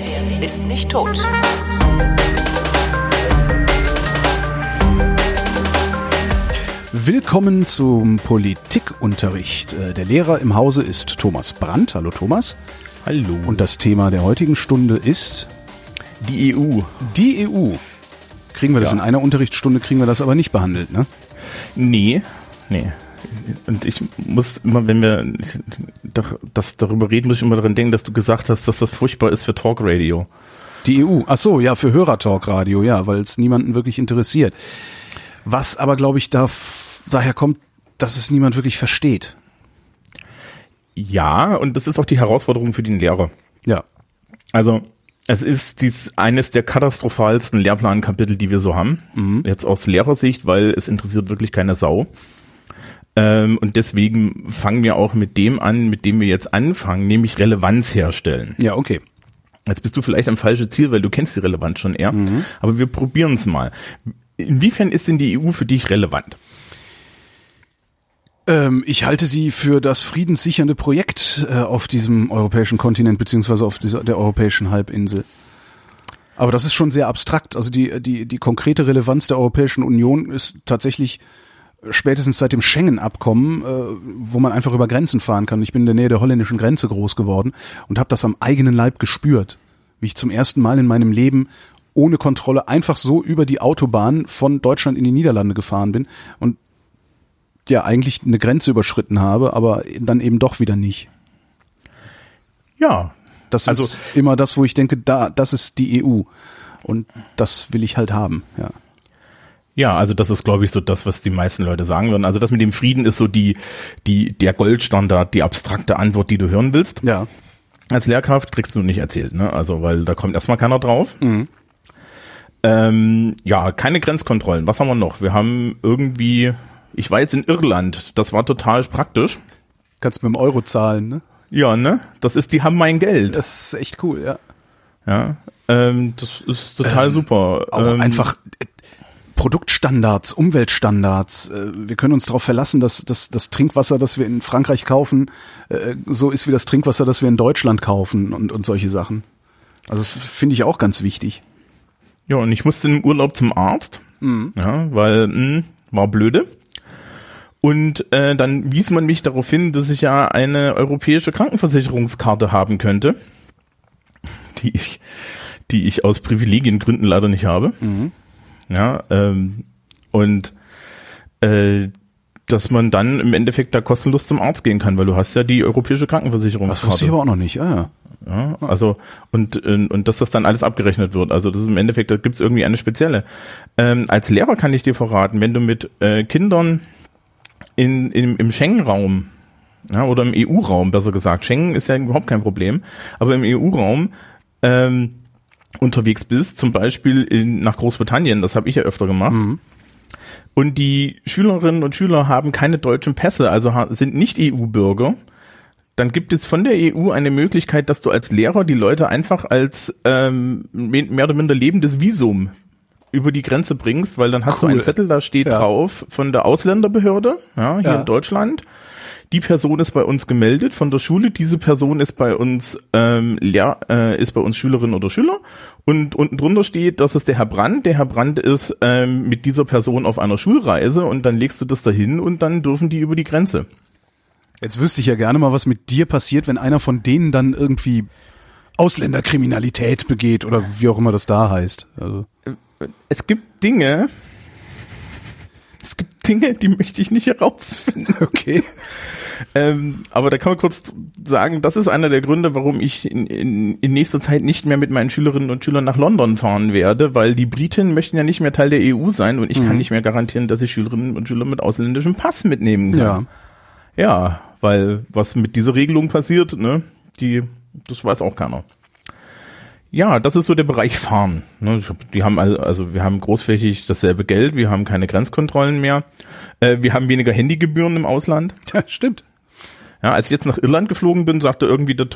redet, ist nicht tot. Willkommen zum Politikunterricht. Äh, Der Lehrer im Hause ist Thomas Brandt. Hallo Thomas. Hallo. Und das Thema der heutigen Stunde ist die EU. die EU. Kriegen wir das Ja. in einer Unterrichtsstunde, kriegen wir das aber nicht behandelt, ne? Nee, nee. Und ich muss immer, wenn wir das darüber reden, muss ich immer daran denken, dass du gesagt hast, dass das furchtbar ist für Talkradio. Die EU. Ach so, ja, für Hörertalkradio, ja, weil es niemanden wirklich interessiert. Was aber, glaube ich, da daher kommt, dass es niemand wirklich versteht. Ja, und das ist auch die Herausforderung für den Lehrer. Ja. Also, es ist dies eines der katastrophalsten Lehrplankapitel, die wir so haben. Jetzt aus Lehrersicht, weil es interessiert wirklich keine Sau. Ähm, und deswegen fangen wir auch mit dem an, mit dem wir jetzt anfangen, nämlich Relevanz herstellen. Ja, okay. Jetzt bist du vielleicht am falschen Ziel, weil du kennst die Relevanz schon eher. Aber wir probieren es mal. Inwiefern ist denn die EU für dich relevant? Ähm, ich halte sie für das friedenssichernde Projekt äh, auf diesem europäischen Kontinent beziehungsweise auf dieser, der europäischen Halbinsel. Aber das ist schon sehr abstrakt. Also die, die, die konkrete Relevanz der Europäischen Union ist tatsächlich spätestens seit dem Schengen-Abkommen, äh, wo man einfach über Grenzen fahren kann. Ich bin in der Nähe der holländischen Grenze groß geworden und habe das am eigenen Leib gespürt, wie ich zum ersten Mal in meinem Leben ohne Kontrolle einfach so über die Autobahn von Deutschland in die Niederlande gefahren bin und ja eigentlich eine Grenze überschritten habe, aber dann eben doch wieder nicht. Ja. Das Also- ist immer das, wo ich denke, da, das ist die EU. Und das will ich halt haben, ja. Ja, also das ist, glaube ich, so das, was die meisten Leute sagen würden. Also das mit dem Frieden ist so die, die, der Goldstandard, die abstrakte Antwort, die du hören willst. Ja. Als Lehrkraft kriegst du nicht erzählt, ne? Also, weil da kommt erstmal keiner drauf. Ähm, ja, keine Grenzkontrollen. Was haben wir noch? Wir haben irgendwie, ich war jetzt in Irland, das war total praktisch. Kannst mit dem Euro zahlen, ne? Ja, ne? Das ist, die haben mein Geld. Das ist echt cool, ja. Ja, ähm, das ist total super. Auch ähm, einfach Produktstandards, Umweltstandards. Äh, wir können uns darauf verlassen, dass, dass das Trinkwasser, das wir in Frankreich kaufen, äh, so ist wie das Trinkwasser, das wir in Deutschland kaufen und, und solche Sachen. Also das finde ich auch ganz wichtig. Ja, und ich musste im Urlaub zum Arzt, ja, weil mh, war blöde. Und äh, dann wies man mich darauf hin, dass ich ja eine europäische Krankenversicherungskarte haben könnte, die ich, die ich aus Privilegiengründen leider nicht habe. Ja, ähm, und äh, dass man dann im Endeffekt da kostenlos zum Arzt gehen kann, weil du hast ja die europäische Das wusste ich aber auch noch nicht. Ah, ja. Ja, also und, und dass das dann alles abgerechnet wird. Also das ist im Endeffekt, da gibt es irgendwie eine spezielle. Ähm, als Lehrer kann ich dir verraten, wenn du mit äh, Kindern in, in, im Schengen-Raum ja, oder im EU-Raum, besser gesagt, Schengen ist ja überhaupt kein Problem, aber im EU-Raum ähm, unterwegs bist, zum Beispiel in, nach Großbritannien, das habe ich ja öfter gemacht, und die Schülerinnen und Schüler haben keine deutschen Pässe, also sind nicht EU-Bürger, dann gibt es von der EU eine Möglichkeit, dass du als Lehrer die Leute einfach als ähm, me- mehr oder minder lebendes Visum über die Grenze bringst, weil dann hast Cool. du einen Zettel, da steht Ja. drauf von der Ausländerbehörde, ja, hier Ja. in Deutschland. Die Person ist bei uns gemeldet von der Schule, diese Person ist bei uns ähm, Lehr äh, ist bei uns Schülerin oder Schüler und unten drunter steht, das ist der Herr Brandt. Der Herr Brandt ist ähm, mit dieser Person auf einer Schulreise und dann legst du das dahin und dann dürfen die über die Grenze. Jetzt wüsste ich ja gerne mal, was mit dir passiert, wenn einer von denen dann irgendwie Ausländerkriminalität begeht oder wie auch immer das da heißt. Also, es gibt Dinge, es gibt Dinge, die möchte ich nicht herausfinden. okay. Ähm, aber da kann man kurz sagen, das ist einer der Gründe, warum ich in, in, in nächster Zeit nicht mehr mit meinen Schülerinnen und Schülern nach London fahren werde, weil die Briten möchten ja nicht mehr Teil der EU sein und ich kann nicht mehr garantieren, dass ich Schülerinnen und Schüler mit ausländischem Pass mitnehmen kann. Ja. Ja, weil was mit dieser Regelung passiert, ne, die, das weiß auch keiner. Ja, das ist so der Bereich Fahren. Ne, die haben also, also wir haben großflächig dasselbe Geld, wir haben keine Grenzkontrollen mehr, äh, wir haben weniger Handygebühren im Ausland. Ja, stimmt. Ja, als ich jetzt nach Irland geflogen bin, sagte irgendwie das,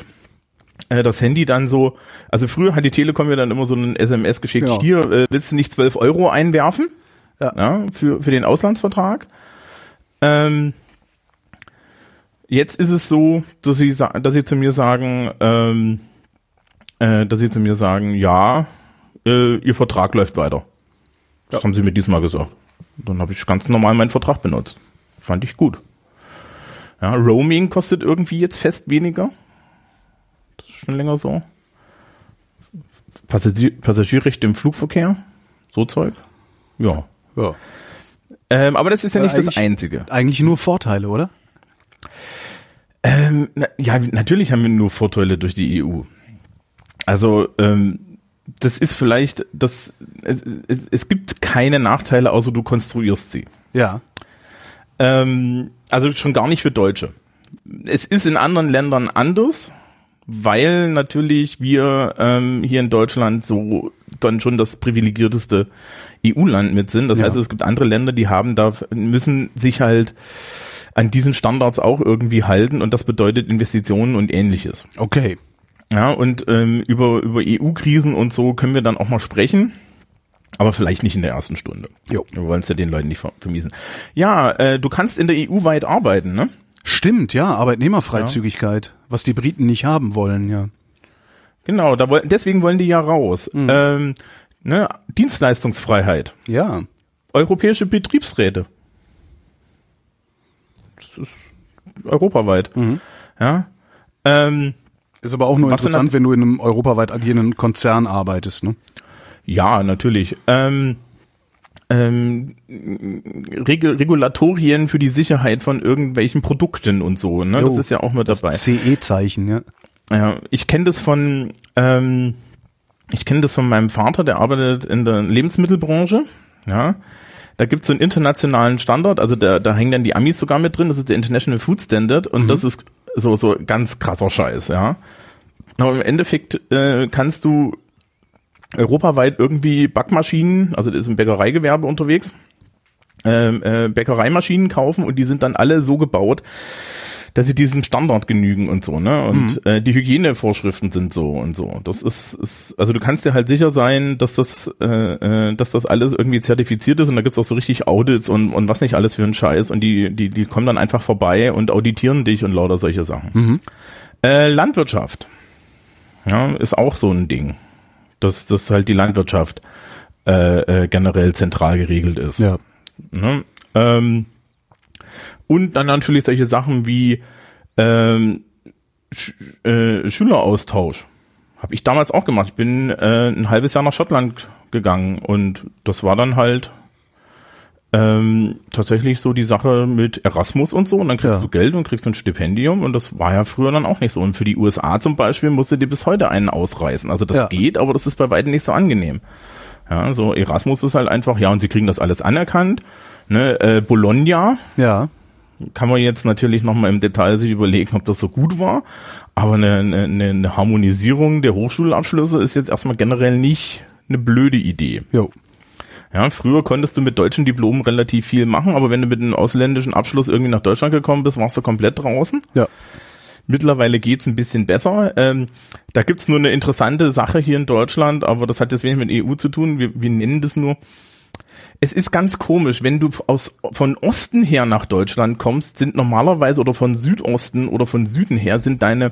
äh, das Handy dann so, also früher hat die Telekom ja dann immer so einen SMS geschickt, Genau. hier, äh, willst du nicht 12 Euro einwerfen? Ja. für, für den Auslandsvertrag. Ähm, jetzt ist es so, dass sie, dass sie zu mir sagen, ähm, äh, dass sie zu mir sagen, ja, äh, ihr Vertrag läuft weiter. Das haben sie mir diesmal gesagt. Dann habe ich ganz normal meinen Vertrag benutzt. Fand ich gut. Ja, Roaming kostet irgendwie jetzt fest weniger. Das ist schon länger so. Passagier Passagierrechte im Flugverkehr. So Zeug. Ja. Ja. Ähm, aber das ist ja nicht das Einzige. Eigentlich nur Vorteile, oder? Ähm, na, ja, natürlich haben wir nur Vorteile durch die EU. Also ähm, das ist vielleicht, das es, es, es gibt keine Nachteile, außer du konstruierst sie. Ja. Ähm, also schon gar nicht für Deutsche. Es ist in anderen Ländern anders, weil natürlich wir ähm, hier in Deutschland so dann schon das privilegierteste EU-Land mit sind. Das Ja. heißt, es gibt andere Länder, die haben da müssen sich halt an diesen Standards auch irgendwie halten und das bedeutet Investitionen und ähnliches. Okay. Ja, und ähm, über, über EU-Krisen und so können wir dann auch mal sprechen. Aber vielleicht nicht in der ersten Stunde. Jo. Wir wollen es ja den Leuten nicht ver- vermiesen. Ja, äh, du kannst in der EU weit arbeiten, ne? Stimmt, ja, Arbeitnehmerfreizügigkeit, was die Briten nicht haben wollen, ja. Genau, da wollen, deswegen wollen die ja raus. Ähm, ne? Dienstleistungsfreiheit, Ja. europäische Betriebsräte. Das ist europaweit. Ja. Ähm, Ist aber auch nur interessant, wenn du in einem europaweit agierenden Konzern arbeitest, ne? Ja, natürlich. Ähm, ähm, Reg Regulatorien für die Sicherheit von irgendwelchen Produkten und so, ne? Das Jo, ist ja auch mit Das dabei. CE-Zeichen, ja. Ja, ich kenne das von, ähm, ich kenne das von meinem Vater, der arbeitet in der Lebensmittelbranche. Ja, da gibt's so einen internationalen Standard, also da, da hängen dann die Amis sogar mit drin. Das ist der International Food Standard und das ist so so ganz krasser Scheiß. Ja, aber im Endeffekt äh, kannst du europaweit irgendwie Backmaschinen, also das ist im Bäckereigewerbe unterwegs, ähm, äh, Bäckereimaschinen kaufen und die sind dann alle so gebaut, dass sie diesem Standard genügen und so, ne? Und äh, die Hygienevorschriften sind so und so. Das ist, ist, also du kannst dir halt sicher sein, dass das, äh, äh, dass das alles irgendwie zertifiziert ist und da gibt's auch so richtig Audits und, und was nicht alles für einen Scheiß und die, die, die kommen dann einfach vorbei und auditieren dich und lauter solche Sachen. Äh, Landwirtschaft. Ja, ist auch so ein Ding. Dass, dass halt die Landwirtschaft äh, äh, generell zentral geregelt ist. Ja. Ne? Ähm, und dann natürlich solche Sachen wie ähm, Sch äh, Schüleraustausch. Habe ich damals auch gemacht. Ich bin äh, ein halbes Jahr nach Schottland gegangen und das war dann halt ähm, tatsächlich so die Sache mit Erasmus und so und dann kriegst Ja. du Geld und kriegst ein Stipendium und das war ja früher dann auch nicht so. Und für die USA zum Beispiel musst du dir bis heute einen ausreißen. Also das Ja. geht, aber das ist bei weitem nicht so angenehm. Ja, so Erasmus ist halt einfach, ja, und sie kriegen das alles anerkannt. Ne, äh, Bologna Ja. kann man jetzt natürlich nochmal im Detail sich überlegen, ob das so gut war. Aber eine, eine, eine Harmonisierung der Hochschulabschlüsse ist jetzt erstmal generell nicht eine blöde Idee. Jo. Ja, früher konntest du mit deutschen Diplomen relativ viel machen, aber wenn du mit einem ausländischen Abschluss irgendwie nach Deutschland gekommen bist, warst du komplett draußen. Ja. Mittlerweile geht's ein bisschen besser. Ähm, da gibt's nur eine interessante Sache hier in Deutschland, aber das hat jetzt wenig mit EU zu tun. Wir, wir nennen das nur. Es ist ganz komisch, wenn du aus, von Osten her nach Deutschland kommst, sind normalerweise oder von Südosten oder von Süden her sind deine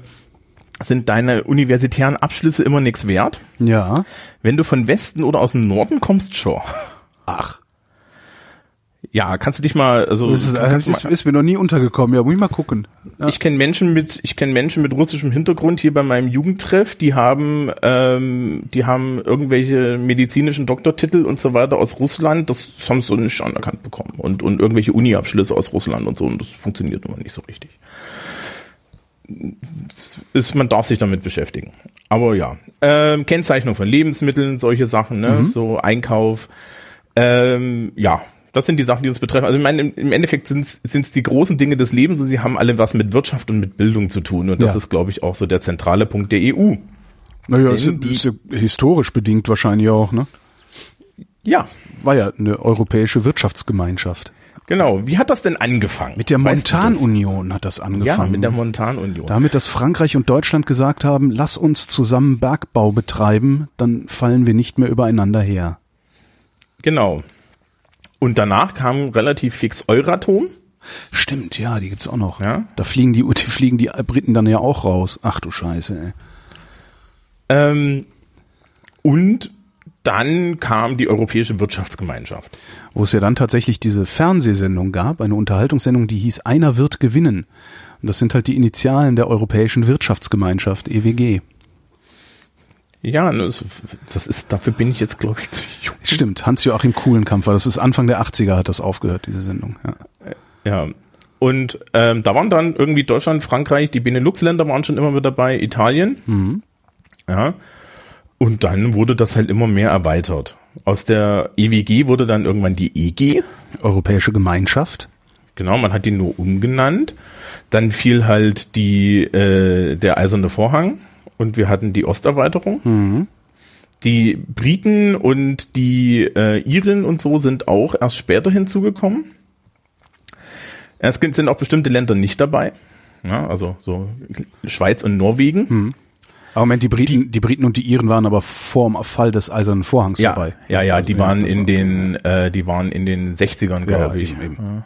sind deine universitären Abschlüsse immer nichts wert. Ja. Wenn du von Westen oder aus dem Norden kommst, schon. Ach. Ja, kannst du dich mal, also Das ist, das ist, ist mir noch nie untergekommen. Ja, muss ich mal gucken. Ja. ich kenne Menschen mit, ich kenne Menschen mit russischem Hintergrund hier bei meinem Jugendtreff, die haben, ähm, die haben irgendwelche medizinischen Doktortitel und so weiter aus Russland. Das haben sie so nicht anerkannt bekommen und und irgendwelche Uni-Abschlüsse aus Russland und so und das funktioniert immer nicht so richtig. Ist, man darf sich damit beschäftigen. Aber ja, ähm, Kennzeichnung von Lebensmitteln, solche Sachen, ne, so Einkauf, ähm, ja, das sind die Sachen, die uns betreffen. Also ich meine, im- Endeffekt sind es die großen Dinge des Lebens und sie haben alle was mit Wirtschaft und mit Bildung zu tun. Und das Ja. ist, glaube ich, auch so der zentrale Punkt der EU. Naja, ist, ist ja historisch bedingt wahrscheinlich auch, ne? Ja, War ja eine europäische Wirtschaftsgemeinschaft. Genau. Wie hat das denn angefangen? Mit der? Montanunion hat das angefangen. Ja, mit der Montanunion. Damit, dass Frankreich und Deutschland gesagt haben, lass uns zusammen Bergbau betreiben, dann fallen wir nicht mehr übereinander her. Genau. Und danach kam relativ fix Euratom. Stimmt, ja, die gibt's auch noch. Ja. Da fliegen die, die fliegen die Briten dann ja auch raus. Ach du Scheiße, ey. Ähm, und dann kam die Europäische Wirtschaftsgemeinschaft. Wo es ja dann tatsächlich diese Fernsehsendung gab, eine Unterhaltungssendung, die hieß Einer wird gewinnen. Und das sind halt die Initialen der Europäischen Wirtschaftsgemeinschaft, EWG. Ja, das das ist, dafür bin ich jetzt, glaube ich, zu jung. Stimmt, Hans-Joachim Kuhlenkampf war, das ist Anfang der 80er hat das aufgehört, diese Sendung. Ja. Ja. Und ähm, da waren dann irgendwie Deutschland, Frankreich, die Benelux-Länder waren schon immer mit dabei, Italien. Mhm. Ja. Und dann wurde das halt immer mehr erweitert. Aus der EWG wurde dann irgendwann die EG. Europäische Gemeinschaft. Genau, man hat die nur umgenannt. Dann fiel halt die äh, der eiserne Vorhang und wir hatten die Osterweiterung. Mhm. Die Briten und die äh, Iren und so sind auch erst später hinzugekommen. Es sind auch bestimmte Länder nicht dabei. Ja, also so Schweiz und Norwegen. Aber Moment, die Briten, die, Briten und die Iren waren aber vorm Fall des Eisernen Vorhangs Ja, dabei. ja, ja, die waren also- in den, äh, die waren in den 60ern, glaube ich. eben, eben.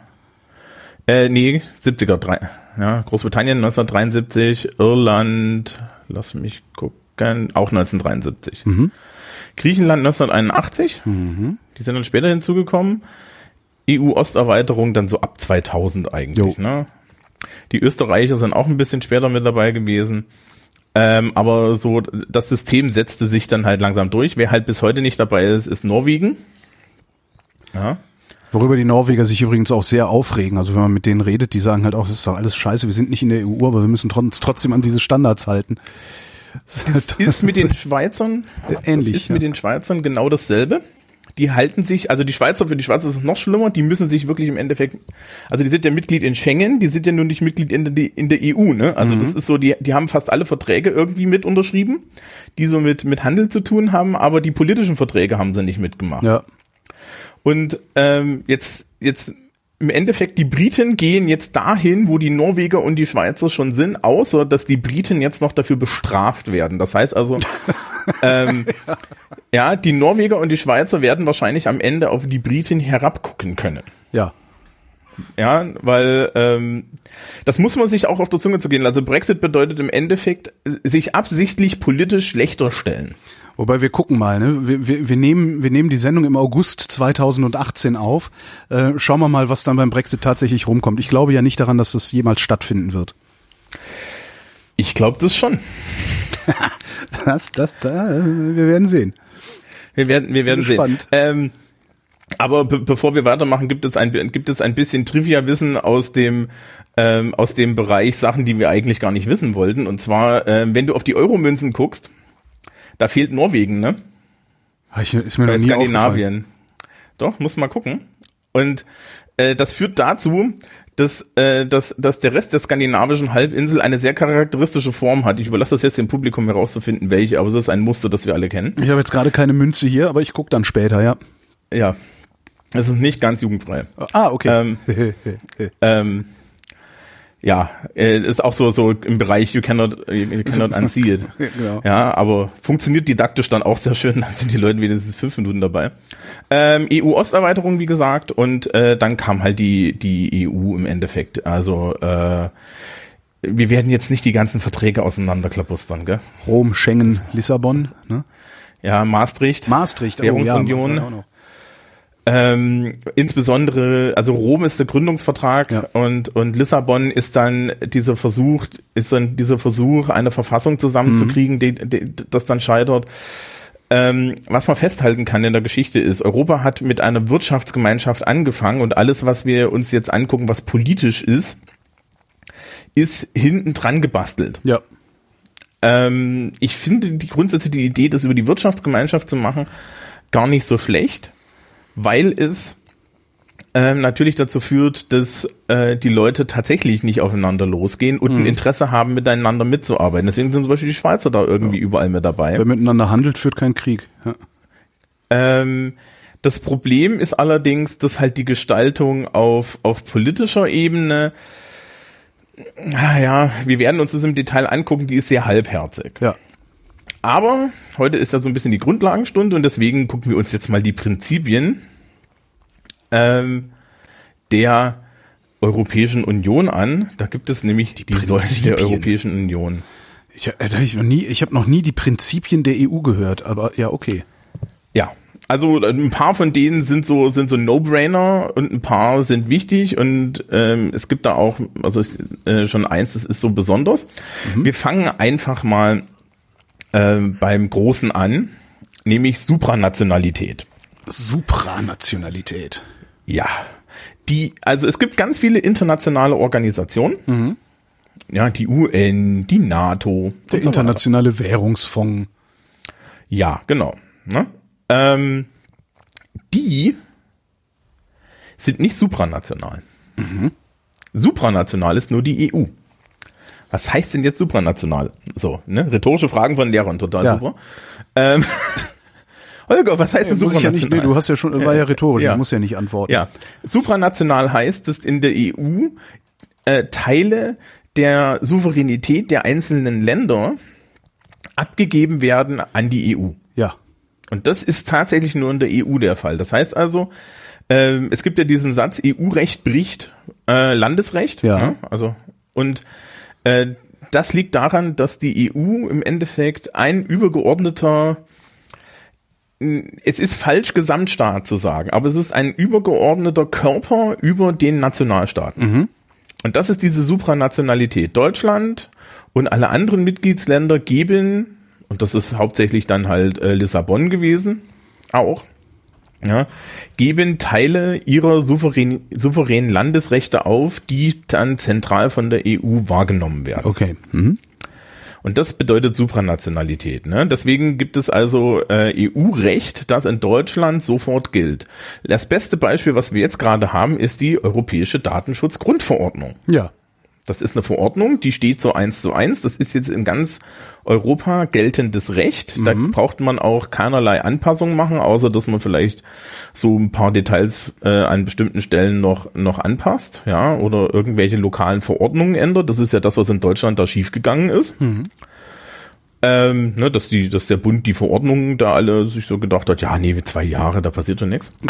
Äh, nee, 70er, drei, ja, Großbritannien 1973, Irland, lass mich gucken, auch 1973. Mhm. Griechenland 1981, die sind dann später hinzugekommen. EU-Osterweiterung dann so ab 2000 eigentlich. Jo. Ne? Die Österreicher sind auch ein bisschen später mit dabei gewesen. Ähm, aber so, das System setzte sich dann halt langsam durch. Wer halt bis heute nicht dabei ist, ist Norwegen. Ja. Worüber die Norweger sich übrigens auch sehr aufregen. Also wenn man mit denen redet, die sagen halt auch, das ist doch alles scheiße, wir sind nicht in der EU, aber wir müssen uns trotzdem an diese Standards halten. Das ist mit den Schweizern Ähnlich, Das ist ja. mit den Schweizern genau dasselbe. Die halten sich, also die Schweizer, für die Schweizer ist es noch schlimmer, die müssen sich wirklich im Endeffekt, also die sind ja Mitglied in Schengen, die sind ja nur nicht Mitglied in der, in der EU, ne? Also Mhm. das ist so, die, die haben fast alle Verträge irgendwie mit unterschrieben, die so mit, mit Handel zu tun haben, aber die politischen Verträge haben sie nicht mitgemacht. Ja. Und ähm, jetzt, jetzt im Endeffekt, die Briten gehen jetzt dahin, wo die Norweger und die Schweizer schon sind, außer dass die Briten jetzt noch dafür bestraft werden. Das heißt also, ähm, ja, die Norweger und die Schweizer werden wahrscheinlich am Ende auf die Briten herabgucken können. Ja. Ja, weil ähm, das muss man sich auch auf der Zunge zu gehen. Also Brexit bedeutet im Endeffekt sich absichtlich politisch schlechter stellen. Wobei wir gucken mal, ne? wir, wir, wir, nehmen, wir nehmen die Sendung im August 2018 auf. Äh, schauen wir mal, was dann beim Brexit tatsächlich rumkommt. Ich glaube ja nicht daran, dass das jemals stattfinden wird. Ich glaube das schon. Das, das, da, wir werden sehen. Wir werden, wir werden sehen. Ähm, aber be bevor wir weitermachen, gibt es ein gibt es ein bisschen Trivia-Wissen aus dem ähm, aus dem Bereich Sachen, die wir eigentlich gar nicht wissen wollten. Und zwar, ähm, wenn du auf die Euromünzen guckst, da fehlt Norwegen, ne? Ah, Ich, ist mir noch Bei nie aufgefallen. Skandinavien. Doch, muss mal gucken. Und äh, das führt dazu, dass, äh, dass, dass der Rest der skandinavischen Halbinsel eine sehr charakteristische Form hat. Ich überlasse das jetzt dem Publikum herauszufinden, welche, aber es ist ein Muster, das wir alle kennen. Ich habe jetzt gerade keine Münze hier, aber ich guck dann später, ja. Ja. Es ist nicht ganz jugendfrei. Ah, okay. Ähm, ähm, ja, äh, ist auch so so im Bereich you cannot you cannot unsee it. Genau. Ja, aber funktioniert didaktisch dann auch sehr schön. Dann sind die Leute wenigstens fünf Minuten dabei. Ähm, EU-Osterweiterung, wie gesagt, und äh, dann kam halt die die EU im Endeffekt. Also äh, wir werden jetzt nicht die ganzen Verträge auseinanderklabustern, gell? Rom, Schengen, Lissabon, ne? Ja, Maastricht. Maastricht, Währungsunion. ja, auch noch. Ähm, insbesondere, also Rom ist der Gründungsvertrag Ja. und, und Lissabon ist dann dieser Versuch, ist dann dieser Versuch, eine Verfassung zusammenzukriegen, die, die, das dann scheitert. Ähm, was man festhalten kann in der Geschichte ist, Europa hat mit einer Wirtschaftsgemeinschaft angefangen und alles, was wir uns jetzt angucken, was politisch ist, ist hinten dran gebastelt. Ja. Ähm, ich finde die grundsätzlich die Idee, das über die Wirtschaftsgemeinschaft zu machen, gar nicht so schlecht, weil es ähm, natürlich dazu führt, dass äh, die Leute tatsächlich nicht aufeinander losgehen und ein Interesse haben, miteinander mitzuarbeiten. Deswegen sind zum Beispiel die Schweizer da irgendwie überall mit dabei. Wer miteinander handelt, führt keinen Krieg. Ja. Ähm, das Problem ist allerdings, dass halt die Gestaltung auf, auf politischer Ebene, ah ja, wir werden uns das im Detail angucken, die ist sehr halbherzig. ja. Aber heute ist ja so ein bisschen die Grundlagenstunde und deswegen gucken wir uns jetzt mal die Prinzipien ähm, der Europäischen Union an. Da gibt es nämlich die, Säulen der. Europäischen Union. Ich, äh, ich noch nie, ich habe noch nie die Prinzipien der EU gehört, aber ja, okay. Ja, also äh, ein paar von denen sind so sind so No-Brainer und ein paar sind wichtig und ähm, es gibt da auch also äh, schon eins, das ist so besonders. Mhm. Wir fangen einfach mal äh, beim Großen an, nämlich Supranationalität. Supranationalität. Ja, die also es gibt ganz viele internationale Organisationen. Mhm. Ja, die UN, die NATO, der internationale so Währungsfonds. Ja, genau. Ne? ähm, die sind nicht supranational. Mhm. Supranational ist nur die EU. Was heißt denn jetzt supranational? So, ne? Rhetorische Fragen von Lehrern, total ja. super. Ähm, Holger, was heißt ja, denn supranational? Ja nicht, nee, du hast ja schon, war ja rhetorisch, ja. du musst ja nicht antworten. Ja, supranational heißt, dass in der EU äh, Teile der Souveränität der einzelnen Länder abgegeben werden an die EU. Ja. Und das ist tatsächlich nur in der EU der Fall. Das heißt also, äh, es gibt ja diesen Satz, EU-Recht bricht äh, Landesrecht. Ja. Ne? Also und äh, das liegt daran, dass die EU im Endeffekt ein übergeordneter es ist falsch, Gesamtstaat zu sagen, aber es ist ein übergeordneter Körper über den Nationalstaaten. Mhm. Und das ist diese Supranationalität. Deutschland und alle anderen Mitgliedsländer geben und das ist hauptsächlich dann halt äh, Lissabon gewesen, auch, ja, geben Teile ihrer souverän, souveränen Landesrechte auf, die dann zentral von der EU wahrgenommen werden. Okay. Mhm. Und das bedeutet Supranationalität. Ne? Deswegen gibt es also äh, EU-Recht, das in Deutschland sofort gilt. Das beste Beispiel, was wir jetzt gerade haben, ist die Europäische Datenschutzgrundverordnung. Ja. Das ist eine Verordnung, die steht so eins zu eins. Das ist jetzt in ganz Europa geltendes Recht. Da mhm. braucht man auch keinerlei Anpassungen machen, außer dass man vielleicht so ein paar Details äh, an bestimmten Stellen noch, noch anpasst, ja, oder irgendwelche lokalen Verordnungen ändert. Das ist ja das, was in Deutschland da schiefgegangen ist. Mhm. Ähm, ne, dass die, dass der Bund die Verordnungen da alle sich so gedacht hat, ja, nee, zwei Jahre, da passiert schon nichts.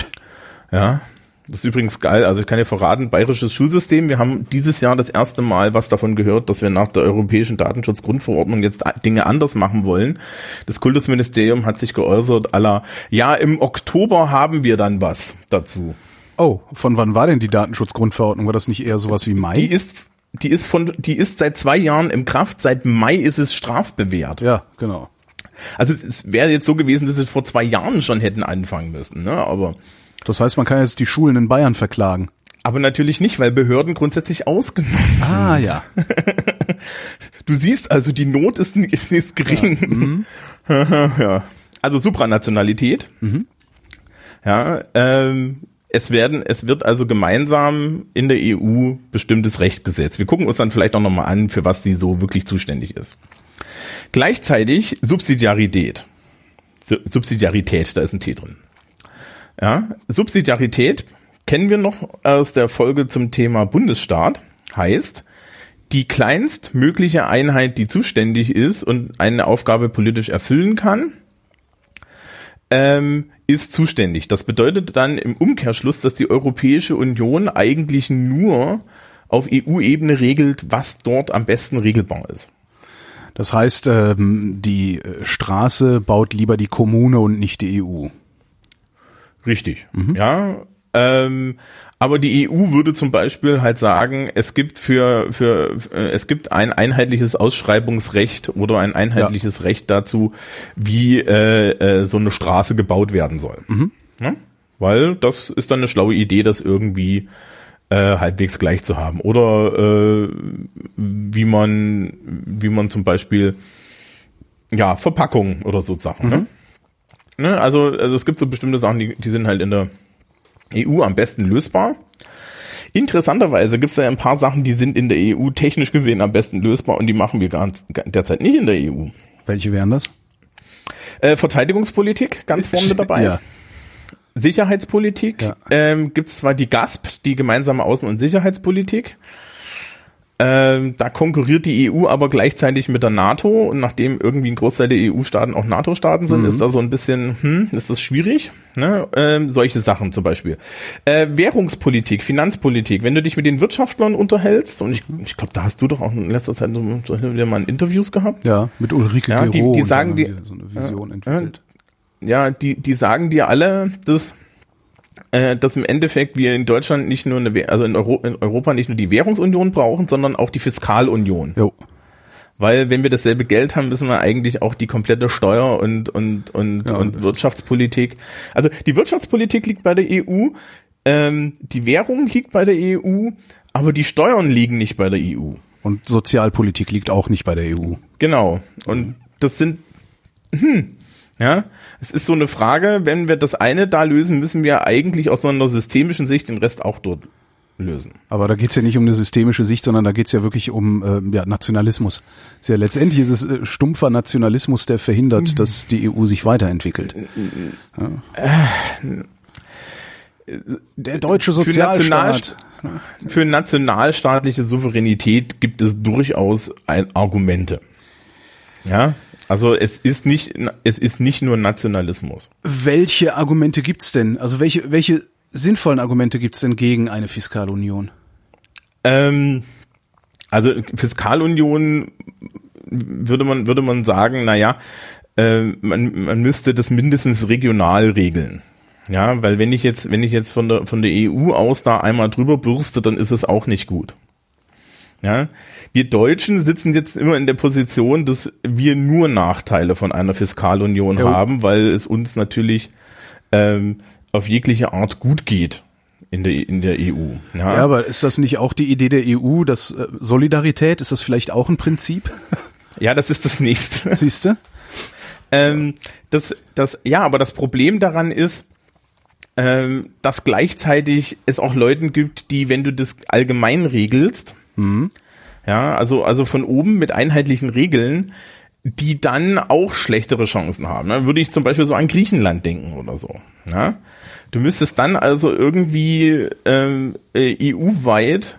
Ja, das ist übrigens geil. Also ich kann dir verraten, bayerisches Schulsystem. Wir haben dieses Jahr das erste Mal was davon gehört, dass wir nach der europäischen Datenschutzgrundverordnung jetzt Dinge anders machen wollen. Das Kultusministerium hat sich geäußert, aller, ja, im Oktober haben wir dann was dazu. Oh, von wann war denn die Datenschutzgrundverordnung? War das nicht eher sowas wie Mai? Die ist, die ist von, die ist seit zwei Jahren im Kraft. Seit Mai ist es strafbewehrt. Ja, genau. Also es, es wäre jetzt so gewesen, dass sie vor zwei Jahren schon hätten anfangen müssen, ne? Aber das heißt, man kann jetzt die Schulen in Bayern verklagen. Aber natürlich nicht, weil Behörden grundsätzlich ausgenommen sind. Ah, ja. Du siehst also, die Not ist, ist gering. Ja. Mhm. ja. Also Supranationalität. Mhm. Ja, ähm, es werden, es wird also gemeinsam in der EU bestimmtes Recht gesetzt. Wir gucken uns dann vielleicht auch nochmal an, für was sie so wirklich zuständig ist. Gleichzeitig Subsidiarität. Subsidiarität, da ist ein T drin. Ja, Subsidiarität kennen wir noch aus der Folge zum Thema Bundesstaat. Heißt, die kleinstmögliche Einheit, die zuständig ist und eine Aufgabe politisch erfüllen kann, ähm, ist zuständig. Das bedeutet dann im Umkehrschluss, dass die Europäische Union eigentlich nur auf EU-Ebene regelt, was dort am besten regelbar ist. Das heißt, ähm, die Straße baut lieber die Kommune und nicht die EU. Richtig, mhm. ja. Ähm, aber die EU würde zum Beispiel halt sagen, es gibt für, für äh, es gibt ein einheitliches Ausschreibungsrecht oder ein einheitliches ja. Recht dazu, wie äh, äh, so eine Straße gebaut werden soll. Mhm. Ja? Weil das ist dann eine schlaue Idee, das irgendwie äh, halbwegs gleich zu haben. Oder äh, wie man, wie man zum Beispiel ja Verpackungen oder so Sachen. Ne? Mhm. Ne? Ne? Also, also es gibt so bestimmte Sachen, die, die sind halt in der EU am besten lösbar. Interessanterweise gibt es ja ein paar Sachen, die sind in der EU technisch gesehen am besten lösbar und die machen wir ganz derzeit nicht in der EU. Welche wären das? Äh, Verteidigungspolitik, ganz vorne dabei. Ja. Sicherheitspolitik ja. ähm, gibt es zwar die GASP, die gemeinsame Außen- und Sicherheitspolitik. Ähm, da konkurriert die EU aber gleichzeitig mit der NATO und nachdem irgendwie ein Großteil der EU-Staaten auch NATO-Staaten sind, Mhm. ist da so ein bisschen, hm, ist das schwierig. Ne? Ähm, solche Sachen zum Beispiel. Äh, Währungspolitik, Finanzpolitik, wenn du dich mit den Wirtschaftlern unterhältst, und ich, ich glaube, da hast du doch auch in letzter Zeit so, so wieder mal Interviews gehabt. Ja, mit Ulrike Ja, die- die sagen die- so eine Vision Ja, entwickelt. Ja, die, die sagen dir alle, dass äh, dass im Endeffekt wir in Deutschland nicht nur eine, also in, Euro, in Europa nicht nur die Währungsunion brauchen, sondern auch die Fiskalunion. Jo. Weil wenn wir dasselbe Geld haben, müssen wir eigentlich auch die komplette Steuer und und und, Ja, und Wirtschaftspolitik. Also die Wirtschaftspolitik liegt bei der EU, ähm, die Währung liegt bei der EU, aber die Steuern liegen nicht bei der EU. Und Sozialpolitik liegt auch nicht bei der EU. Genau. Und das sind, hm, ja, es ist so eine Frage, wenn wir das eine da lösen, müssen wir eigentlich aus so einer systemischen Sicht den Rest auch dort lösen. Aber da geht's ja nicht um eine systemische Sicht, sondern da geht's ja wirklich um ähm, ja, Nationalismus. Ist ja, letztendlich ist es äh, stumpfer Nationalismus, der verhindert, Mhm. dass die EU sich weiterentwickelt. Ja. Der deutsche Für Sozialstaat. Für nationalstaatliche Souveränität gibt es durchaus ein Argumente. Ja, also es ist nicht, es ist nicht nur Nationalismus. Welche Argumente gibt's denn? Also welche, welche sinnvollen Argumente gibt's denn gegen eine Fiskalunion? Ähm, also Fiskalunion würde man würde man sagen, na ja, äh, man, man müsste das mindestens regional regeln. Ja, weil wenn ich jetzt wenn ich jetzt von der von der EU aus da einmal drüber bürste, dann ist es auch nicht gut. Ja, wir Deutschen sitzen jetzt immer in der Position, dass wir nur Nachteile von einer Fiskalunion Jo. haben, weil es uns natürlich ähm, auf jegliche Art gut geht in der in der EU. Ja, aber ist das nicht auch die Idee der EU, dass äh, Solidarität, ist das vielleicht auch ein Prinzip? Ja, das ist das nächste. Siehst du? Ähm, das, das, ja, aber das Problem daran ist, ähm, dass gleichzeitig es auch Leuten gibt, die, wenn du das allgemein regelst, ja, also, also von oben mit einheitlichen Regeln, die dann auch schlechtere Chancen haben. Dann würde ich zum Beispiel so an Griechenland denken oder so. Ja? Du müsstest dann also irgendwie ähm, äh, EU-weit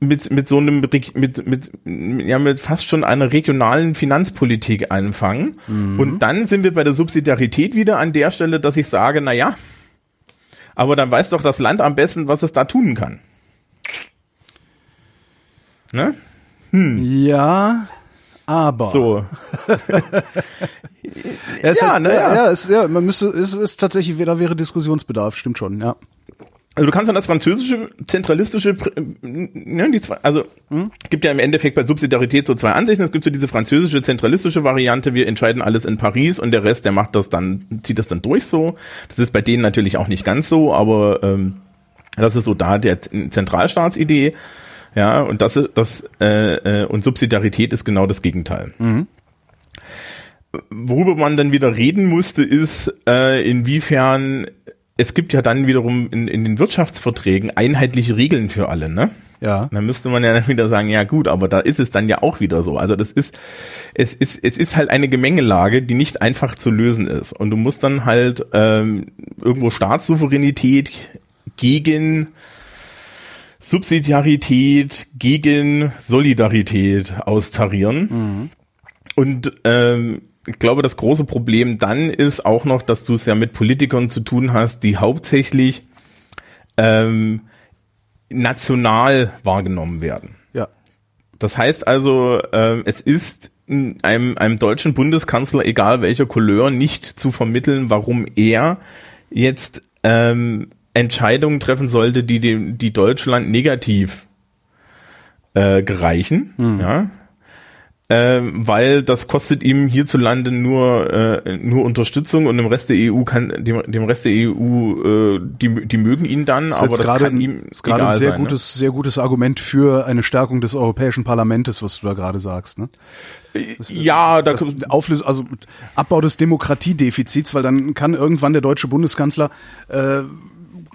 mit mit so einem mit mit ja mit fast schon einer regionalen Finanzpolitik anfangen und dann sind wir bei der Subsidiarität wieder an der Stelle, dass ich sage, na ja, aber dann weiß doch das Land am besten, was es da tun kann. Ne? Ja, aber. So. Ja, es Ja, hat, na ja, ja. es, ja, man müsste, es ist tatsächlich, da wäre Diskussionsbedarf, stimmt schon, ja. Also du kannst dann das französische zentralistische, ne, die zwei, also gibt ja im Endeffekt bei Subsidiarität so zwei Ansichten. Es gibt so diese französische zentralistische Variante, wir entscheiden alles in Paris und der Rest, der macht das dann, zieht das dann durch so. Das ist bei denen natürlich auch nicht ganz so, aber ähm, das ist so da der Zentralstaatsidee. Ja, und das ist das äh, äh, und Subsidiarität ist genau das Gegenteil. Worüber man dann wieder reden musste, ist, äh, inwiefern es gibt ja dann wiederum in, in den Wirtschaftsverträgen einheitliche Regeln für alle, ne? Ja. Dann müsste man ja dann wieder sagen, ja gut, aber da ist es dann ja auch wieder so. Also das ist, es ist, es ist halt eine Gemengelage, die nicht einfach zu lösen ist. Und du musst dann halt ähm, irgendwo Staatssouveränität gegen Subsidiarität, gegen Solidarität austarieren. Und ähm, ich glaube, das große Problem dann ist auch noch, dass du es ja mit Politikern zu tun hast, die hauptsächlich ähm, national wahrgenommen werden. Ja. Das heißt also, ähm, es ist einem, einem deutschen Bundeskanzler, egal welcher Couleur, nicht zu vermitteln, warum er jetzt ähm, Entscheidungen treffen sollte, die dem, die Deutschland negativ äh, gereichen, ja. Ähm, weil das kostet ihm hierzulande nur äh, nur Unterstützung und im Rest der EU kann dem, dem Rest der EU äh, die die mögen ihn dann, ist aber das gerade kann ihm ist gerade ein sehr sein, ne? gutes, sehr gutes Argument für eine Stärkung des Europäischen Parlamentes, was du da gerade sagst, ne? ja, da das Auflös also Abbau des Demokratiedefizits, weil dann kann irgendwann der deutsche Bundeskanzler äh,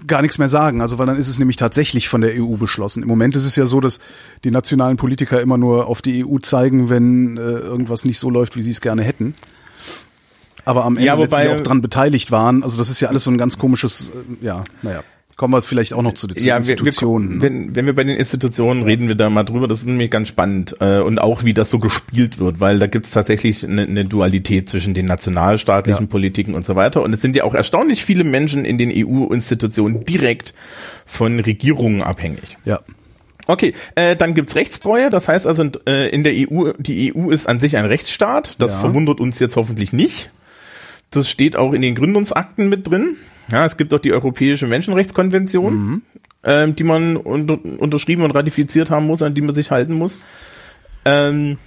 gar nichts mehr sagen. Also weil dann ist es nämlich tatsächlich von der EU beschlossen. Im Moment ist es ja so, dass die nationalen Politiker immer nur auf die EU zeigen, wenn äh, irgendwas nicht so läuft, wie sie es gerne hätten. Aber am Ende Ja, letztlich wobei- auch dran beteiligt waren. Also das ist ja alles so ein ganz komisches, äh, ja, naja. Kommen wir vielleicht auch noch zu den Ja, wir, Institutionen. wir, ne? wenn, wenn wir bei den Institutionen reden wir da mal drüber, das ist nämlich ganz spannend. Äh, und auch wie das so gespielt wird, weil da gibt's tatsächlich eine, eine Dualität zwischen den nationalstaatlichen Ja. Politiken und so weiter. Und es sind ja auch erstaunlich viele Menschen in den EU-Institutionen direkt von Regierungen abhängig. ja. Okay, äh, dann gibt's Rechtstreue, das heißt also äh, in der EU, die EU ist an sich ein Rechtsstaat, das Ja. verwundert uns jetzt hoffentlich nicht. Das steht auch in den Gründungsakten mit drin. Ja, es gibt auch die Europäische Menschenrechtskonvention, Mhm. ähm, die man unter, unterschrieben und ratifiziert haben muss, an die man sich halten muss. Ähm,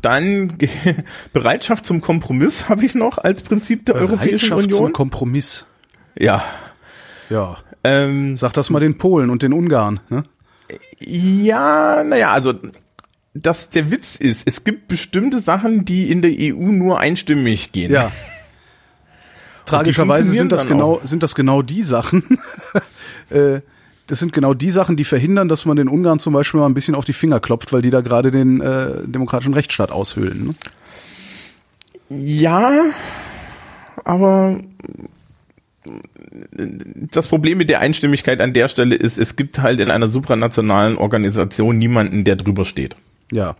dann Bereitschaft zum Kompromiss habe ich noch als Prinzip der Europäischen Bereitschaft zum Union. Kompromiss. Ja. Ja. Ähm, Sag das mal den Polen und den Ungarn. Ne? Ja, naja, also dass der Witz ist, es gibt bestimmte Sachen, die in der EU nur einstimmig gehen. Ja. Tragischerweise sind das genau, sind das genau die Sachen, äh, das sind genau die Sachen, die verhindern, dass man den Ungarn zum Beispiel mal ein bisschen auf die Finger klopft, weil die da gerade den äh, demokratischen Rechtsstaat aushöhlen. Ne? Ja, aber das Problem mit der Einstimmigkeit an der Stelle ist, es gibt halt in einer supranationalen Organisation niemanden, der drüber steht. Ja.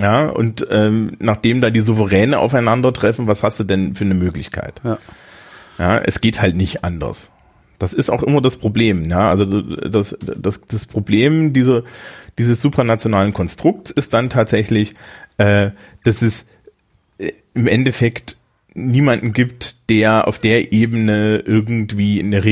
Ja, und ähm, nachdem da die Souveräne aufeinandertreffen, was hast du denn für eine Möglichkeit? Ja. Ja, es geht halt nicht anders. Das ist auch immer das Problem. Ja, also das, das, das Problem dieser, dieses supranationalen Konstrukts ist dann tatsächlich, äh, dass es äh, im Endeffekt niemanden gibt, der auf der Ebene irgendwie eine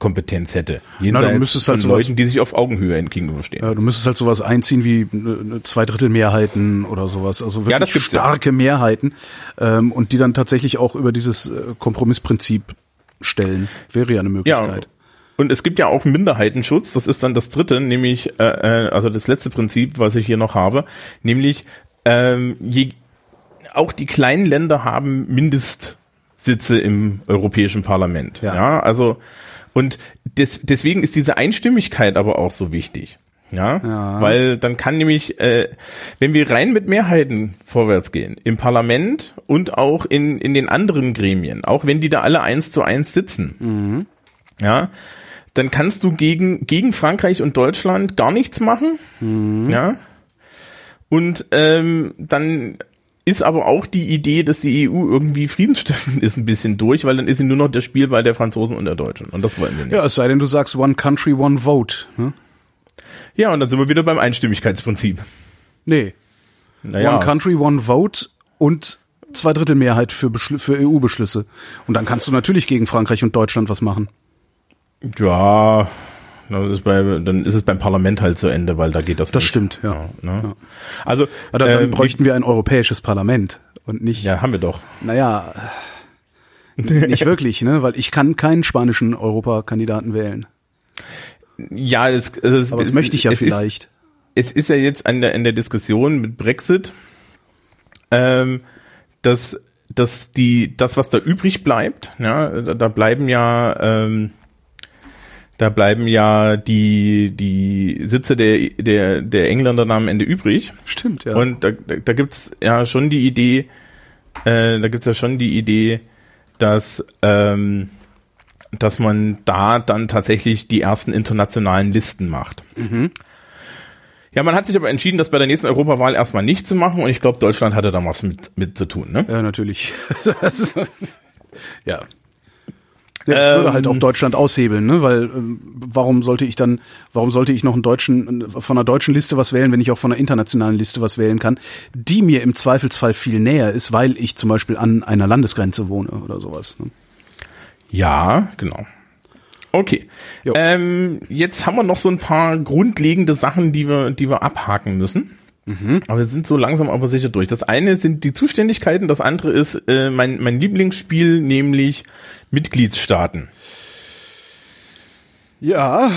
Regelungskompetenz hätte. Jenseits müsstest halt von Leuten, die sich auf Augenhöhe gegenüberstehen. Ja, du müsstest halt sowas einziehen wie eine Zweidrittelmehrheiten oder sowas. Also wirklich Ja, gibt's ja. starke Mehrheiten ähm, und die dann tatsächlich auch über dieses äh, Kompromissprinzip stellen. Wäre ja eine Ja, Möglichkeit. und es gibt ja auch Minderheitenschutz, das ist dann das dritte, nämlich, äh, äh, also das letzte Prinzip, was ich hier noch habe, nämlich ähm, je, auch die kleinen Länder haben Mindestsitze im Europäischen Parlament. Ja. Ja, also und des, deswegen ist diese Einstimmigkeit aber auch so wichtig. Ja, Ja. weil dann kann nämlich, äh, wenn wir rein mit Mehrheiten vorwärts gehen, im Parlament und auch in, in den anderen Gremien, auch wenn die da alle eins zu eins sitzen, ja, dann kannst du gegen, gegen Frankreich und Deutschland gar nichts machen, ja, und ähm, dann ist aber auch die Idee, dass die EU irgendwie friedensstiftend ist, ein bisschen durch, weil dann ist sie nur noch der Spielball der Franzosen und der Deutschen. Und das wollen wir nicht. Ja, es sei denn, du sagst One Country, One Vote. Ne? Ja, und dann sind wir wieder beim Einstimmigkeitsprinzip. Nee. Naja, One Country, One Vote und Zweidrittelmehrheit für, Beschl- für EU-Beschlüsse. Und dann kannst du natürlich gegen Frankreich und Deutschland was machen. ja, das ist bei, dann ist es beim Parlament halt zu Ende, weil da geht das Das nicht. stimmt, ja. ne? Also, Aber dann, dann ähm, bräuchten wir ein europäisches Parlament und nicht, ja, haben wir doch. naja, nicht wirklich, ne? Weil ich kann keinen spanischen Europakandidaten wählen. Ja, es, es, Aber das es, möchte ich ja es vielleicht. Ist, es ist ja jetzt an der, in der Diskussion mit Brexit, ähm, dass, dass die, das, was da übrig bleibt, ja, da, da bleiben ja, ähm, da bleiben ja die, die Sitze der, der, der Engländer dann am Ende übrig. Stimmt, ja. Und da, da, da gibt's ja schon die Idee, äh, da gibt's ja schon die Idee, dass, ähm, dass man da dann tatsächlich die ersten internationalen Listen macht. Ja, man hat sich aber entschieden, das bei der nächsten Europawahl erstmal nicht zu machen und ich glaube, Deutschland hatte da was mit, mit zu tun. Ne? Ja, natürlich. Ja. Ja, das würde Ähm, halt auch Deutschland aushebeln, ne? Weil ähm, warum sollte ich dann, warum sollte ich noch einen deutschen, von einer deutschen Liste was wählen, wenn ich auch von einer internationalen Liste was wählen kann, die mir im Zweifelsfall viel näher ist, weil ich zum Beispiel an einer Landesgrenze wohne oder sowas. Ne? Ja, genau. Okay. Ähm, jetzt haben wir noch so ein paar grundlegende Sachen, die wir, die wir abhaken müssen. Aber wir sind so langsam aber sicher durch. Das eine sind die Zuständigkeiten, das andere ist äh, mein, mein Lieblingsspiel, nämlich Mitgliedstaaten. Ja,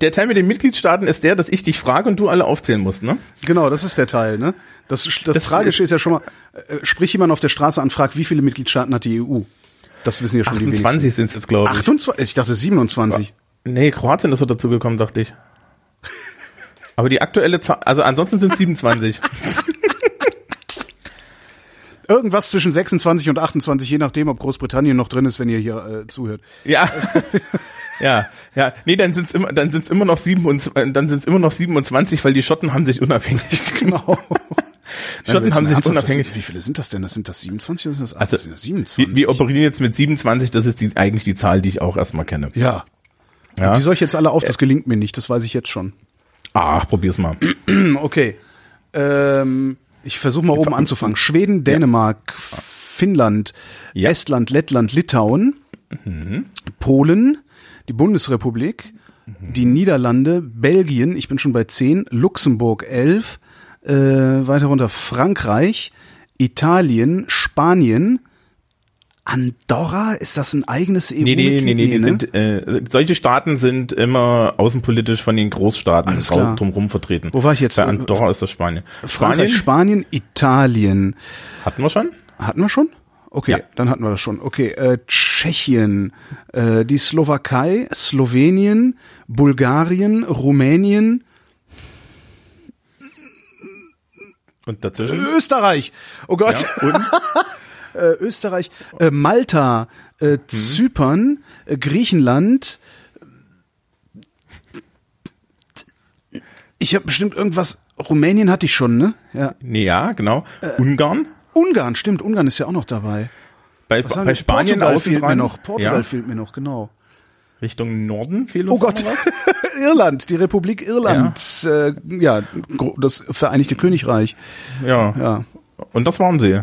Der Teil mit den Mitgliedstaaten ist der, dass ich dich frage und du alle aufzählen musst, ne? genau, das ist der Teil, ne? Das, das, Das Tragische ist ja schon mal, äh, sprich jemand auf der Straße an, fragt, wie viele Mitgliedstaaten hat die EU? Das wissen ja schon die 28 sind es jetzt, glaube ich. 28? Ich dachte 27. Nee, Kroatien ist so dazu gekommen, dachte ich. Aber die aktuelle Zahl, also ansonsten sind es 27. Irgendwas zwischen 26 und 28, je nachdem, ob Großbritannien noch drin ist, wenn ihr hier äh, zuhört. ja. Ja, ja, nee, dann sind's immer, dann sind's immer noch sieben und dann sind's immer noch 27, weil die Schotten haben sich unabhängig. Genau. Schotten haben sich Ernsthaft, unabhängig. Das, wie viele sind das denn? Das sind das 27 oder sind das Also, 80? Sind das 27? Wir, wir operieren jetzt mit 27, das ist die, eigentlich die Zahl, die ich auch erstmal kenne. ja. Ja. Die soll ich jetzt alle auf, das gelingt mir nicht, das weiß ich jetzt schon. Ach, probier's mal. Okay. Ähm, ich versuche mal oben anzufangen. Schweden, Dänemark, Finnland, Ja. Estland, Lettland, Litauen, Polen, die Bundesrepublik, die Niederlande, Belgien, ich bin schon bei 10, Luxemburg 11, äh, weiter runter Frankreich, Italien, Spanien, Andorra, ist das ein eigenes EU? Nee, nee, nee, nee, die ne? sind, äh, solche Staaten sind immer außenpolitisch von den Großstaaten drumherum vertreten. Wo war ich jetzt? Bei Andorra ist das Spanien. Frankreich, Spanien, Italien. hatten wir schon? Hatten wir schon? Okay, Ja. dann hatten wir das schon. Okay, äh, Tschechien, äh, die Slowakei, Slowenien, Bulgarien, Rumänien, Und dazwischen? Österreich. Oh Gott, Ja, und? äh, Österreich, äh, Malta, äh, Zypern, äh, Griechenland. Ich habe bestimmt irgendwas. Rumänien hatte ich schon, ne? Ja. Nee, ja, genau. Äh, Ungarn? Ungarn, stimmt. Ungarn ist ja auch noch dabei. Bei, bei? Spanien Portugal fehlt mir dran. noch. Portugal ja, fehlt mir noch, genau. Richtung Norden fehlt Oh uns Gott, noch was. Irland, die Republik Irland, ja, äh, ja das Vereinigte Königreich. Ja. Ja, Und das waren sie.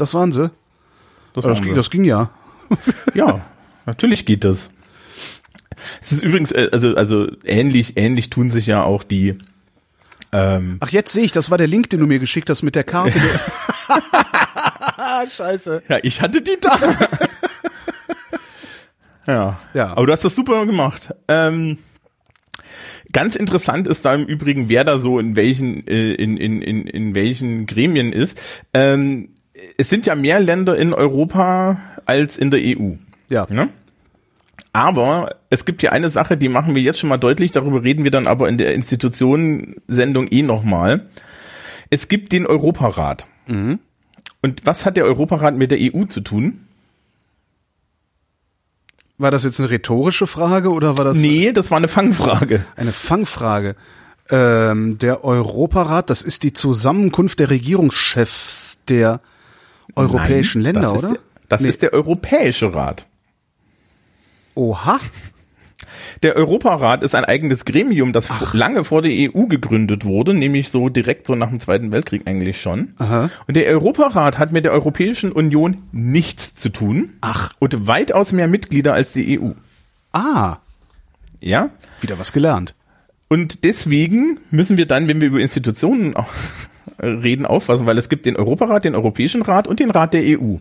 Das waren sie. Das Das, waren ging, sie. das ging ja. Ja, natürlich geht das. Es ist übrigens, äh, also, also ähnlich, ähnlich tun sich ja auch die, ähm, Ach, jetzt sehe ich, das war der Link, den du mir geschickt hast mit der Karte. Scheiße. ja, ich hatte die da. ja. Ja. Aber du hast das super gemacht. Ähm, ganz interessant ist da im Übrigen, wer da so in welchen, äh, in, in, in, in welchen Gremien ist. Ähm, es sind ja mehr Länder in Europa als in der EU. Ja. Ne? Aber es gibt hier eine Sache, die machen wir jetzt schon mal deutlich, darüber reden wir dann aber in der Institutionensendung eh nochmal. Es gibt den Europarat. Und was hat der Europarat mit der EU zu tun? War das jetzt eine rhetorische Frage oder war das Nee, das war eine Fangfrage. eine Fangfrage? Ähm, der Europarat, das ist die Zusammenkunft der Regierungschefs der europäischen Nein, Länder, das oder? Ist der, das Nee. ist der Europäische Rat. Oha. Der Europarat ist ein eigenes Gremium, das f- lange vor der EU gegründet wurde, nämlich so direkt so nach dem Zweiten Weltkrieg eigentlich schon. Aha. Und der Europarat hat mit der Europäischen Union nichts zu tun. Ach. Und weitaus mehr Mitglieder als die EU. Ah, Ja? wieder was gelernt. Und deswegen müssen wir dann, wenn wir über Institutionen auch reden, aufpassen, weil es gibt den Europarat, den Europäischen Rat und den Rat der EU.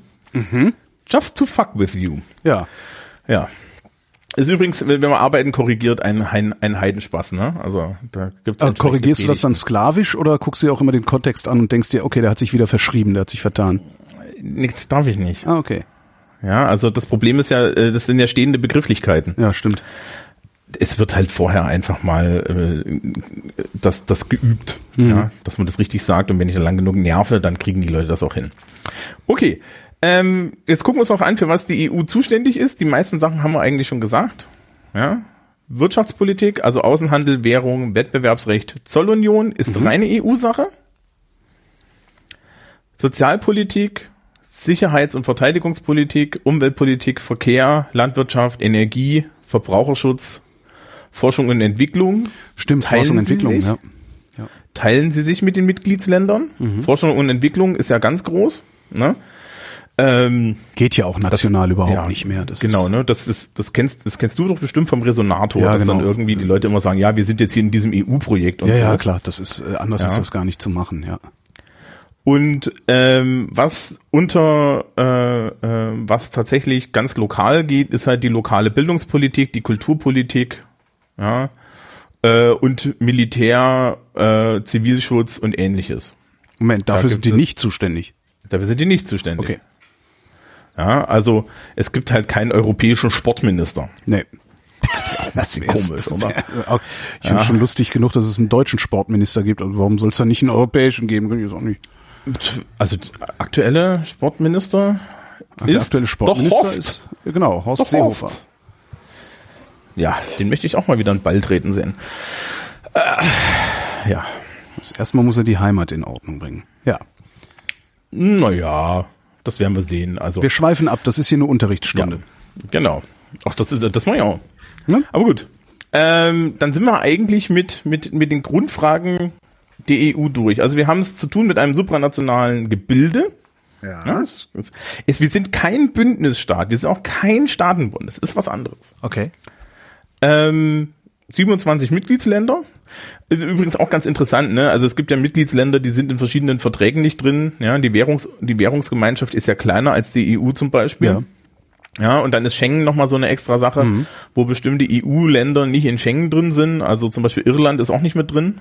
Just to fuck with you. Ja. Ja. Ist übrigens, wenn man arbeiten korrigiert, ein, ein, ein Heidenspaß, ne? Also da gibt's entsprechende korrigierst du das dann sklavisch oder guckst du dir auch immer den Kontext an und denkst dir, okay, der hat sich wieder verschrieben, der hat sich vertan? Nichts darf ich nicht. Ah, okay. Ja, also das Problem ist ja, äh, das sind ja stehende Begrifflichkeiten. Ja, stimmt. Es wird halt vorher einfach mal äh, das, das geübt, Mhm. ja, dass man das richtig sagt und wenn ich dann lang genug nerve, dann kriegen die Leute das auch hin. Okay, ähm, jetzt gucken wir uns auch an, für was die EU zuständig ist. Die meisten Sachen haben wir eigentlich schon gesagt. Ja, Wirtschaftspolitik, also Außenhandel, Währung, Wettbewerbsrecht, Zollunion ist reine EU-Sache. Sozialpolitik, Sicherheits- und Verteidigungspolitik, Umweltpolitik, Verkehr, Landwirtschaft, Energie, Verbraucherschutz, Forschung und Entwicklung. Stimmt, Teilen Forschung und Sie Entwicklung, sich? ja. Teilen sie sich mit den Mitgliedsländern. Forschung und Entwicklung ist ja ganz groß. Ne? Ähm, Geht ja auch national überhaupt ja, nicht mehr. Das genau, ne? Das, ist, das kennst, das kennst du doch bestimmt vom Resonator, Ja, dass dann genau. irgendwie die Leute immer sagen, ja, wir sind jetzt hier in diesem EU-Projekt und Ja, so. ja, klar, das ist, äh, anders Ja. ist das gar nicht zu machen, ja. Und ähm, was unter äh, äh, was tatsächlich ganz lokal geht, ist halt die lokale Bildungspolitik, die Kulturpolitik, ja, äh, und Militär, äh, Zivilschutz und ähnliches. Moment, dafür Da sind die nicht zuständig. Dafür sind die nicht zuständig. Okay. Ja, also es gibt halt keinen europäischen Sportminister. Nee. Das wäre auch ein bisschen wär's- komisch, das oder? wär- Ich finde schon lustig genug, dass es einen deutschen Sportminister gibt. Also warum soll es dann nicht einen europäischen geben? Ich auch nicht. Also aktuelle Sportminister Der ist aktuelle Sportminister doch Horst. ist, ja, genau, Horst Doch Seehofer. Horst. Ja, den möchte ich auch mal wieder in Ball treten sehen. Äh, ja. Also erstmal muss er die Heimat in Ordnung bringen. Ja. Naja, das werden wir sehen. Also, Wir schweifen ab, das ist hier eine Unterrichtsstunde. genau. Ach, das ist, das war ja auch. Ja? Aber gut. Ähm, dann sind wir eigentlich mit, mit, mit den Grundfragen der EU durch. Also wir haben es zu tun mit einem supranationalen Gebilde. Ja, es, es, es, wir sind kein Bündnisstaat, wir sind auch kein Staatenbund. Das ist was anderes. Okay. Ähm, 27 Mitgliedsländer. Ist übrigens auch ganz interessant, ne? Also es gibt ja Mitgliedsländer, die sind in verschiedenen Verträgen nicht drin. Ja, die Währungs, die Währungsgemeinschaft ist ja kleiner als die EU zum Beispiel. Ja. Ja, und dann ist Schengen nochmal so eine extra Sache, wo bestimmte EU-Länder nicht in Schengen drin sind. Also zum Beispiel Irland ist auch nicht mit drin.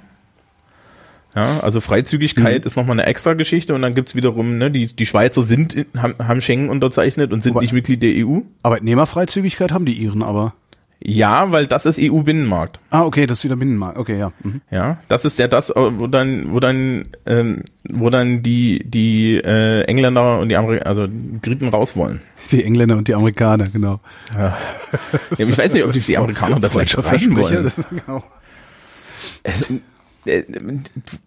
Ja, also Freizügigkeit ist nochmal eine extra Geschichte und dann gibt's wiederum, ne, die, die Schweizer sind, in, haben, haben Schengen unterzeichnet und sind Wobei- nicht Mitglied der EU. Arbeitnehmerfreizügigkeit haben die ihren aber. Ja, weil das ist EU-Binnenmarkt. Ah, okay, das ist wieder Binnenmarkt. Okay, ja. Mhm. Ja, das ist ja das, wo dann, wo dann, ähm, wo dann die die äh, Engländer und die Amerikaner, also Briten raus wollen. Die Engländer und die Amerikaner, genau. Ja, ich weiß nicht, ob die, die Amerikaner da vielleicht Versprecher, wollen. genau. Es, äh,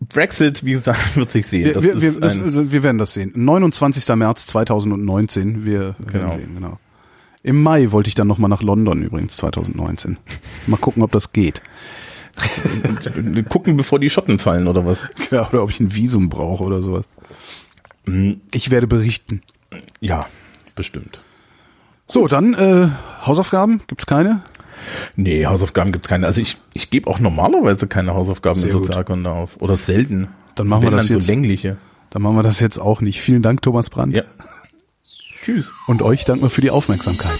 Brexit, wie gesagt, wird sich sehen. Wir, wir, wir, das, wir werden das sehen. 29. März 2019. Wir Genau. werden sehen, genau. Im Mai wollte ich dann nochmal nach London übrigens 2019. Mal gucken, ob das geht. gucken, bevor die Schotten fallen oder was. Ja, oder ob ich ein Visum brauche oder sowas. Ich werde berichten. Ja, bestimmt. So, dann äh, Hausaufgaben gibt's keine? Nee, Hausaufgaben gibt's keine. Also ich, ich gebe auch normalerweise keine Hausaufgaben Sehr in. Sozialkunde auf. Oder selten. Dann machen wir Wenn das dann jetzt. so längliche. Dann machen wir das jetzt auch nicht. Vielen Dank, Thomas Brandt. Ja. Tschüss. Und euch danken wir für die Aufmerksamkeit.